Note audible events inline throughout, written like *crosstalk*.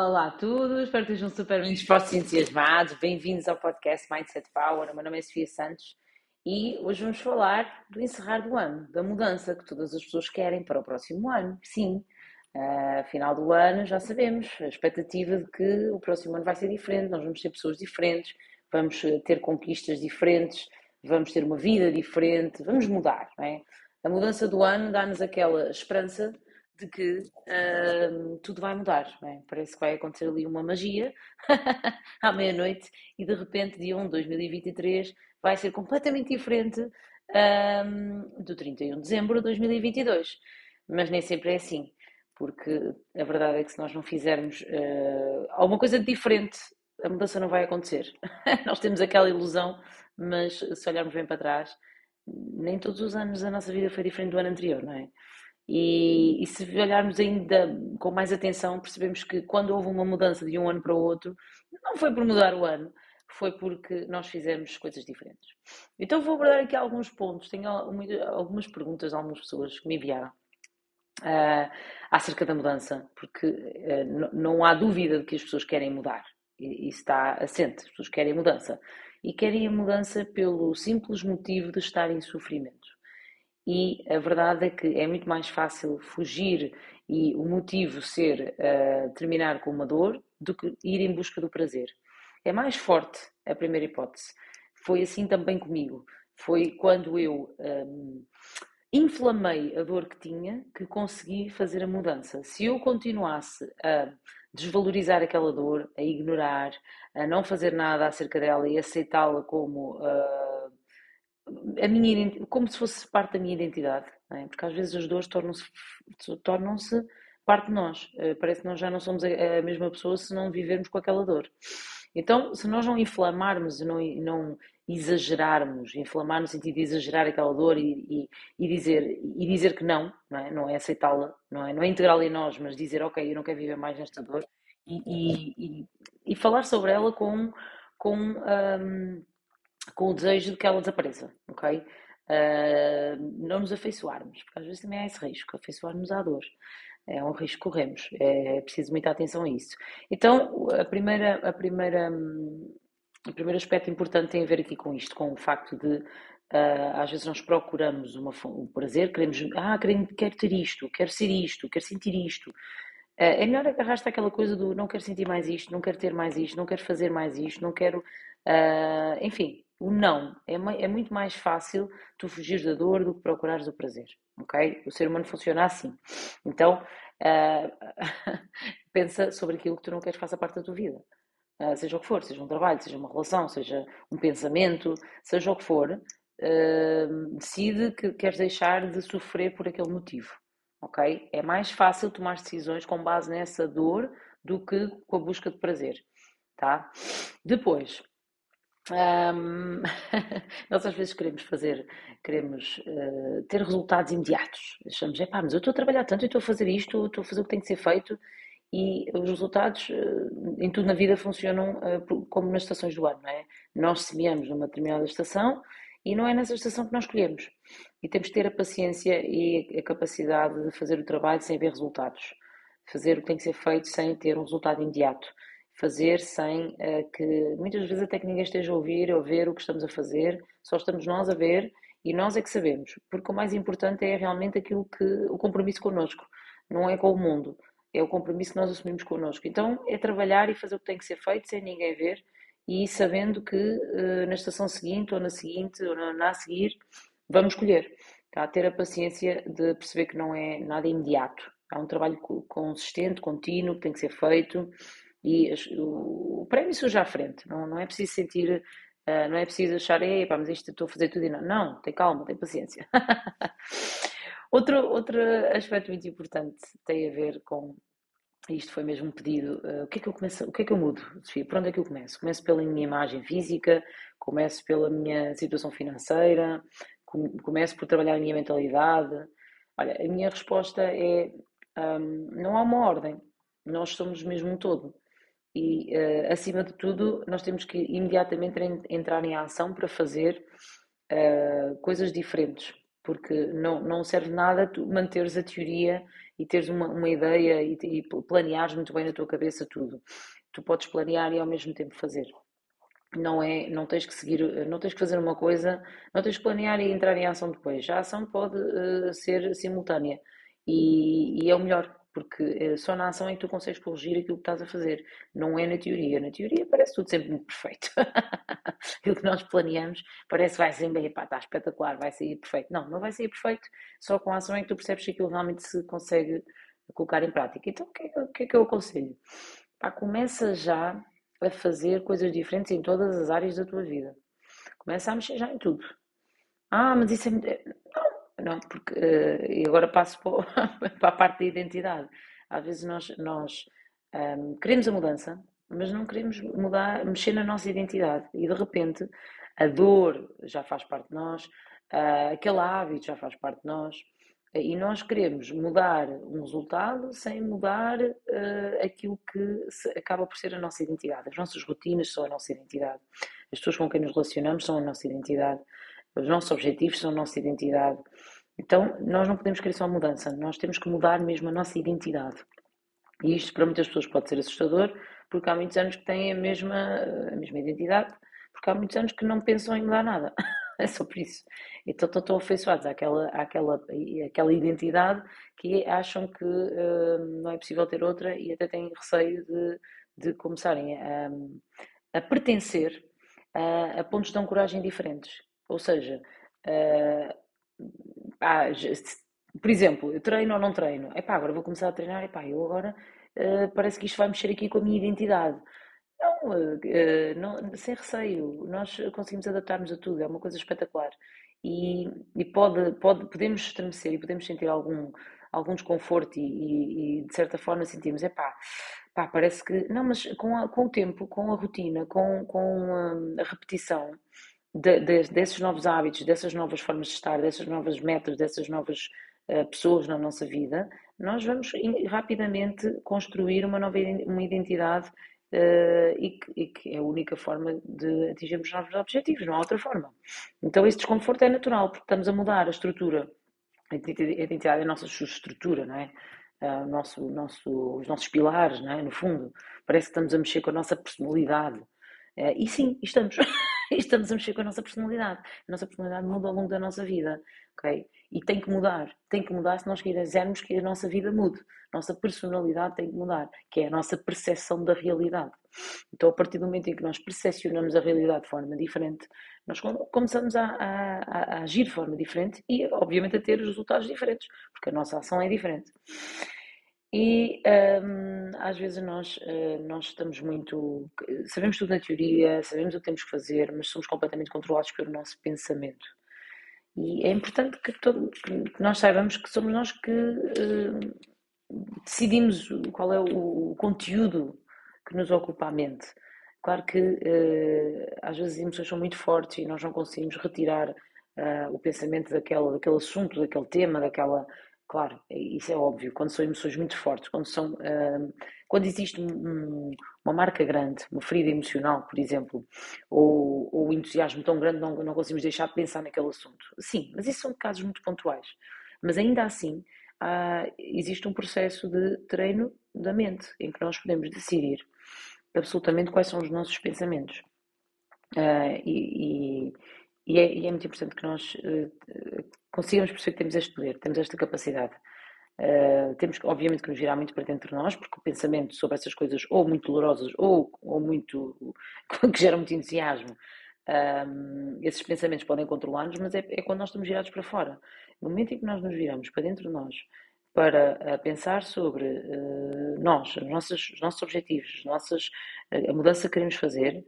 Olá, a todos, espero que estejam super bem dispostos e entusiasmados. Bem-vindos ao podcast Mindset Power. O meu nome é Sofia Santos e hoje vamos falar do encerrar do ano, da mudança que todas as pessoas querem para o próximo ano. Sim, uh, final do ano já sabemos, a expectativa de que o próximo ano vai ser diferente, nós vamos ter pessoas diferentes, vamos ter conquistas diferentes, vamos ter uma vida diferente, vamos mudar, não é? A mudança do ano dá-nos aquela esperança de que uh, tudo vai mudar. É? Parece que vai acontecer ali uma magia *laughs* à meia-noite e de repente, dia 1 de 2023, vai ser completamente diferente um, do 31 de dezembro de 2022. Mas nem sempre é assim, porque a verdade é que se nós não fizermos uh, alguma coisa diferente, a mudança não vai acontecer. *laughs* nós temos aquela ilusão, mas se olharmos bem para trás, nem todos os anos a nossa vida foi diferente do ano anterior, não é? E, e, se olharmos ainda com mais atenção, percebemos que quando houve uma mudança de um ano para o outro, não foi por mudar o ano, foi porque nós fizemos coisas diferentes. Então vou abordar aqui alguns pontos. Tenho algumas perguntas algumas pessoas que me enviaram uh, acerca da mudança, porque uh, não há dúvida de que as pessoas querem mudar. E, isso está assente, as pessoas querem mudança. E querem a mudança pelo simples motivo de estar em sofrimento e a verdade é que é muito mais fácil fugir e o motivo ser uh, terminar com uma dor do que ir em busca do prazer. É mais forte a primeira hipótese. Foi assim também comigo. Foi quando eu um, inflamei a dor que tinha que consegui fazer a mudança. Se eu continuasse a desvalorizar aquela dor, a ignorar, a não fazer nada acerca dela e aceitá-la como. Uh, a minha, como se fosse parte da minha identidade, é? porque às vezes as dores tornam-se tornam parte de nós. Eh, parece que nós já não somos a mesma pessoa se não vivermos com aquela dor. Então, se nós não inflamarmos e não, não exagerarmos, inflamar no sentido de exagerar aquela dor e, e, e dizer, e dizer que não, não é, não é aceitá-la, não é, não é integrá-la em nós, mas dizer, ok, eu não quero viver mais nesta dor e, e, falar sobre ela com, com um, com o desejo de que ela desapareça, ok? Uh, não nos afeiçoarmos, porque às vezes também há esse risco, afeiçoarmos à dor. É um risco que corremos, é preciso muita atenção a isso. Então, a primeira, a primeira, o primeiro aspecto importante tem a ver aqui com isto, com o facto de uh, às vezes nós procuramos uma, um prazer, queremos, ah, quero, quero ter isto, quero ser isto, quero sentir isto. Uh, é melhor agarrar-te àquela coisa do não quero sentir mais isto, não quero ter mais isto, não quero fazer mais isto, não quero. Enfim, o não. É, é muito mais fácil tu fugir da dor do que procurares o prazer, ok? O ser humano funciona assim. Então, uh, *laughs* pensa sobre aquilo que tu não queres que faça parte da tua vida. Uh, seja o que for, seja um trabalho, seja uma relação, seja um pensamento, seja o que for, uh, decide que queres deixar de sofrer por aquele motivo, ok? É mais fácil tomar decisões com base nessa dor do que com a busca de prazer, tá? Depois, um, *laughs* nós às vezes queremos fazer, queremos uh, ter resultados imediatos. Achamos, é pá, mas eu estou a trabalhar tanto, eu estou a fazer isto, estou a fazer o que tem que ser feito e os resultados uh, em tudo na vida funcionam uh, como nas estações do ano, não é? Nós semeamos numa determinada estação e não é nessa estação que nós escolhemos. E temos que ter a paciência e a capacidade de fazer o trabalho sem ver resultados. Fazer o que tem que ser feito sem ter um resultado imediato fazer sem uh, que muitas vezes até que ninguém esteja a ouvir ou ver o que estamos a fazer, só estamos nós a ver e nós é que sabemos, porque o mais importante é realmente aquilo que o compromisso connosco, não é com o mundo, é o compromisso que nós assumimos connosco. Então é trabalhar e fazer o que tem que ser feito sem ninguém ver e sabendo que uh, na estação seguinte ou na seguinte ou na, na a seguir vamos colher. Tá? Ter a paciência de perceber que não é nada imediato. Há um trabalho consistente, contínuo, que tem que ser feito e o, prémio surge à frente, não, não é preciso sentir, uh, não é preciso achar, pá, mas isto estou a fazer tudo e não. Não, tem calma, tem paciência. *laughs* outro, outro aspecto muito importante tem a ver com isto foi mesmo um pedido. Uh, o que é que eu começo, o que é que eu mudo, Sofia? Por onde é que eu começo? Começo pela minha imagem física, começo pela minha situação financeira, começo por trabalhar a minha mentalidade. Olha, a minha resposta é um, não há uma ordem. Nós somos mesmo um todo. E, uh, acima de tudo, nós temos que imediatamente entrar em ação para fazer uh, coisas diferentes. porque não, não serve nada tu manteres a teoria e teres uma, uma ideia e, e planeares muito bem na tua cabeça tudo. Tu podes planear e ao mesmo tempo fazer não é, não tens que seguir, não tens que fazer uma coisa, não tens que planear e entrar em ação depois. A ação pode uh, ser simultânea e, e, é o melhor, porque uh, só na ação é que tu consegues corrigir aquilo que estás a fazer, não é na teoria. Na teoria parece tudo sempre muito perfeito. *laughs* aquilo que nós planeamos parece que vai ser bem, pá, está espetacular, vai sair perfeito. Não, não vai sair perfeito, só com a ação é que tu percebes que aquilo realmente se consegue colocar em prática. Então o que é, que, é que eu aconselho? Pá, começa já a fazer coisas diferentes em todas as áreas da tua vida. Começa a mexer já em tudo. Ah, mas isso é. Não, não porque. Uh, e agora passo *laughs* para, a parte da identidade. Às vezes nós, nós um, queremos a mudança, mas não queremos mudar, mexer na nossa identidade. E de repente a dor já faz parte de nós, uh, aquele hábito já faz parte de nós. E nós queremos mudar um resultado sem mudar uh, aquilo que acaba por ser a nossa identidade. As nossas rotinas são a nossa identidade. As pessoas com quem nos relacionamos são a nossa identidade. Os nossos objetivos são a nossa identidade. Então, nós não podemos querer só mudança, nós temos que mudar mesmo a nossa identidade. E isto para muitas pessoas pode ser assustador, porque há muitos anos que têm a mesma, a mesma identidade, porque há muitos anos que não pensam em mudar nada. *laughs* é só por isso. Então estão afeiçoados àquela, àquela, àquela identidade que acham que uh, não é possível ter outra e até têm receio de, de começarem a, a pertencer a, a, pontos de ancoragem diferentes. Ou seja, uh, ah, por exemplo, eu treino ou não treino? Epá, agora vou começar a treinar, epá, eu agora uh, parece que isto vai mexer aqui com a minha identidade. Não, uh, não, sem receio, nós conseguimos adaptar-nos a tudo, é uma coisa espetacular. E, e pode, pode, podemos estremecer e podemos sentir algum, algum desconforto e, e, e de certa forma sentimos, é pá, parece que. Não, mas com, a, com o tempo, com a rotina, com, com a repetição de, de, desses novos hábitos, dessas novas formas de estar, dessas novas metas, dessas novas uh, pessoas na nossa vida, nós vamos rapidamente construir uma nova uma identidade Uh, e, que, e, que, é a única forma de atingirmos novos objetivos, não há outra forma. Então esse desconforto é natural, porque estamos a mudar a estrutura, a identidade é a nossa estrutura, não é? Uh, nosso, nosso, os nossos pilares, não é? No fundo, parece que estamos a mexer com a nossa personalidade. Uh, e sim, estamos. *laughs* estamos a mexer com a nossa personalidade. A nossa personalidade muda ao longo da nossa vida, ok? E tem que mudar, tem que mudar se nós quisermos que a nossa vida mude. A nossa personalidade tem que mudar, que é a nossa percepção da realidade. Então, a partir do momento em que nós percepcionamos a realidade de forma diferente, nós começamos a, a, a agir de forma diferente e, obviamente, a ter resultados diferentes, porque a nossa ação é diferente. E um, às vezes nós, uh, nós estamos muito. Sabemos tudo na teoria, sabemos o que temos que fazer, mas somos completamente controlados pelo nosso pensamento. E é importante que, todo, que nós saibamos que somos nós que uh, decidimos qual é o, conteúdo que nos ocupa a mente. Claro que uh, às vezes as emoções são muito fortes e nós não conseguimos retirar o pensamento daquele, daquele assunto, daquele tema, daquela Claro, é, isso é óbvio. Quando são emoções muito fortes, quando, são, uh, quando existe um, uma marca grande, uma ferida emocional, por exemplo, ou, ou entusiasmo tão grande, não, não conseguimos deixar de pensar naquele assunto. Sim, mas isso são casos muito pontuais. Mas ainda assim, uh, existe um processo de treino da mente, em que nós podemos decidir absolutamente quais são os nossos pensamentos. Uh, e, e, e, é, e, é, muito importante que nós uh, consigamos perceber que temos este poder, temos esta capacidade. Uh, temos, obviamente, que nos virar muito para dentro de nós, porque o pensamento sobre essas coisas, ou muito dolorosas, ou, ou muito. *laughs* que geram muito entusiasmo, um, esses pensamentos podem controlar-nos, mas é, é, quando nós estamos virados para fora. No momento em que nós nos viramos para dentro de nós, para uh, pensar sobre uh, nós, os nossos, os nossos objetivos, nossas, a mudança que queremos fazer,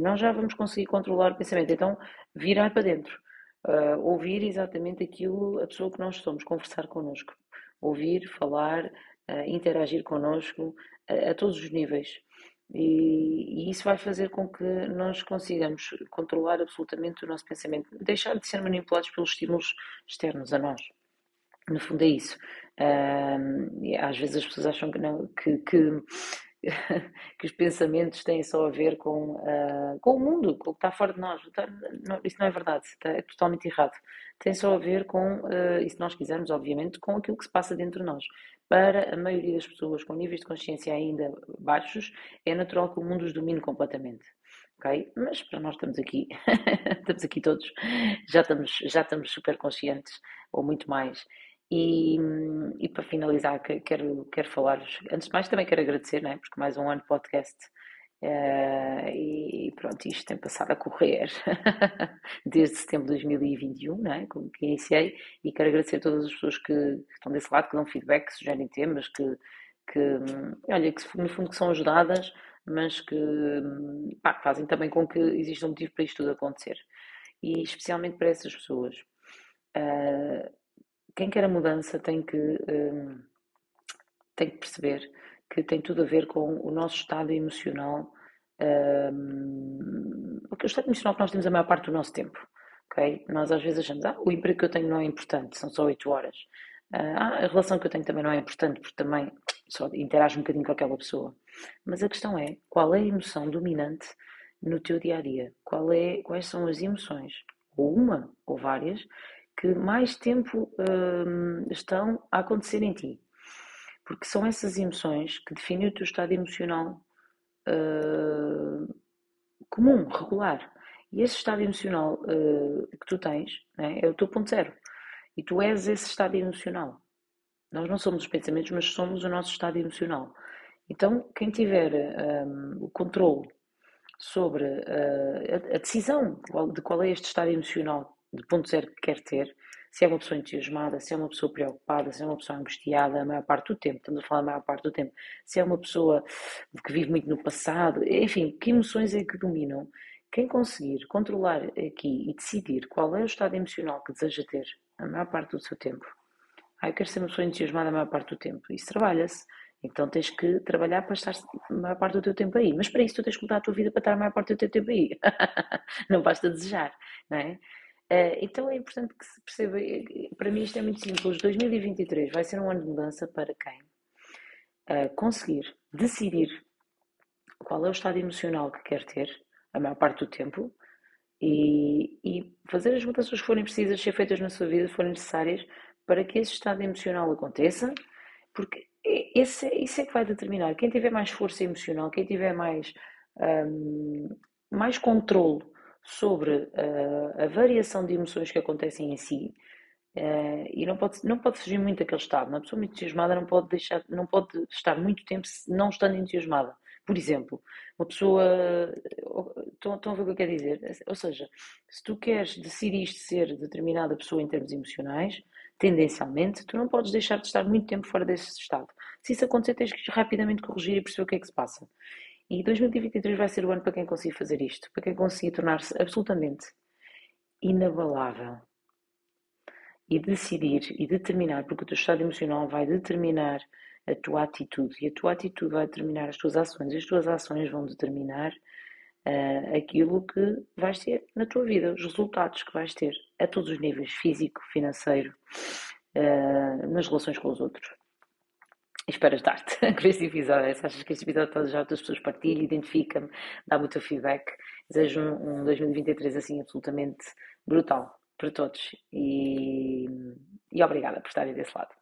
nós já vamos conseguir controlar o pensamento. Então, virar para dentro uh, ouvir exatamente aquilo, a pessoa que nós somos, conversar connosco, ouvir, falar, uh, interagir connosco a, a todos os níveis. E, e, isso vai fazer com que nós consigamos controlar absolutamente o nosso pensamento, deixar de ser manipulados pelos estímulos externos a nós. No fundo é isso. Uh, às vezes as pessoas acham que não, que, que *laughs* que os pensamentos têm só a ver com, uh, com o mundo, com o que está fora de nós. Não, isso não é verdade, está, é totalmente errado. Tem só a ver com, uh, e se nós quisermos, obviamente, com aquilo que se passa dentro de nós. Para a maioria das pessoas com níveis de consciência ainda baixos, é natural que o mundo os domine completamente. Okay? Mas para nós estamos aqui, *laughs* estamos aqui todos, já estamos, já estamos super conscientes, ou muito mais, e, e para finalizar, quero, quero falar, antes de mais também quero agradecer, né, porque mais um ano de podcast uh, e pronto, isto tem passado a correr *laughs* desde setembro de 2021, né, como que iniciei, e quero agradecer a todas as pessoas que, que estão desse lado, que dão feedback, que sugerem temas, que, que olha, que no fundo que são ajudadas, mas que pá, fazem também com que exista um motivo para isto tudo acontecer. E especialmente para essas pessoas. Uh, quem quer a mudança tem que, um, tem que perceber que tem tudo a ver com o nosso estado emocional, um, o estado emocional que nós temos a maior parte do nosso tempo. Okay? Nós às vezes achamos, ah, o emprego que eu tenho não é importante, são só 8 horas. Ah, a relação que eu tenho também não é importante, porque também só interajo um bocadinho com aquela pessoa. Mas a questão é, qual é a emoção dominante no teu dia a dia? Qual é, quais são as emoções, ou uma ou várias, que mais tempo hum, estão a acontecer em ti. Porque são essas emoções que definem o teu estado emocional uh, comum, regular. E esse estado emocional uh, que tu tens né, é o teu ponto zero. E tu és esse estado emocional. Nós não somos os pensamentos, mas somos o nosso estado emocional. Então, quem tiver um, o controle sobre uh, a decisão de qual é este estado emocional de ponto zero que quer ter, se é uma pessoa entusiasmada, se é uma pessoa preocupada, se é uma pessoa angustiada a maior parte do tempo, estamos a falar a maior parte do tempo, se é uma pessoa que vive muito no passado, enfim, que emoções é que dominam? Quem conseguir controlar aqui e decidir qual é o estado emocional que deseja ter a maior parte do seu tempo, ah, eu quero ser uma pessoa entusiasmada a maior parte do tempo, isso trabalha-se. Então tens que trabalhar para estar a maior parte do teu tempo aí. Mas para isso tu tens que mudar a tua vida para estar a maior parte do teu tempo aí. *laughs* não basta desejar, não é? Uh, então é importante que se perceba, para mim isto é muito simples, 2023 vai ser um ano de mudança para quem uh, conseguir decidir qual é o estado emocional que quer ter a maior parte do tempo e, e fazer as mudanças que forem precisas ser feitas na sua vida, forem necessárias para que esse estado emocional aconteça, porque esse, isso é que vai determinar. Quem tiver mais força emocional, quem tiver mais, um, mais controle sobre uh, a variação de emoções que acontecem em si uh, e não pode, não pode fugir muito daquele estado. Uma pessoa muito entusiasmada não pode, deixar, não pode estar muito tempo não estando entusiasmada. Por exemplo, uma pessoa. Estão, estão a ver o que eu quero dizer? Ou seja, se tu queres decidir ser determinada pessoa em termos emocionais, tendencialmente, tu não podes deixar de estar muito tempo fora desse estado. Se isso acontecer, tens que rapidamente corrigir e perceber o que é que se passa. E 2023 vai ser o ano para quem conseguir fazer isto, para quem conseguir tornar-se absolutamente inabalável. E decidir e determinar, porque o teu estado emocional vai determinar a tua atitude. E a tua atitude vai determinar as tuas ações. E as tuas ações vão determinar uh, aquilo que vais ter na tua vida, os resultados que vais ter a todos os níveis, físico, financeiro, uh, nas relações com os outros espero ajudar-te *laughs* com este episódio. Se achas que este episódio pode ajudar outras pessoas, partilha, identifica-me, dá-me o teu feedback. Desejo um, um 2023 assim absolutamente brutal para todos e, e obrigada por estarem desse lado.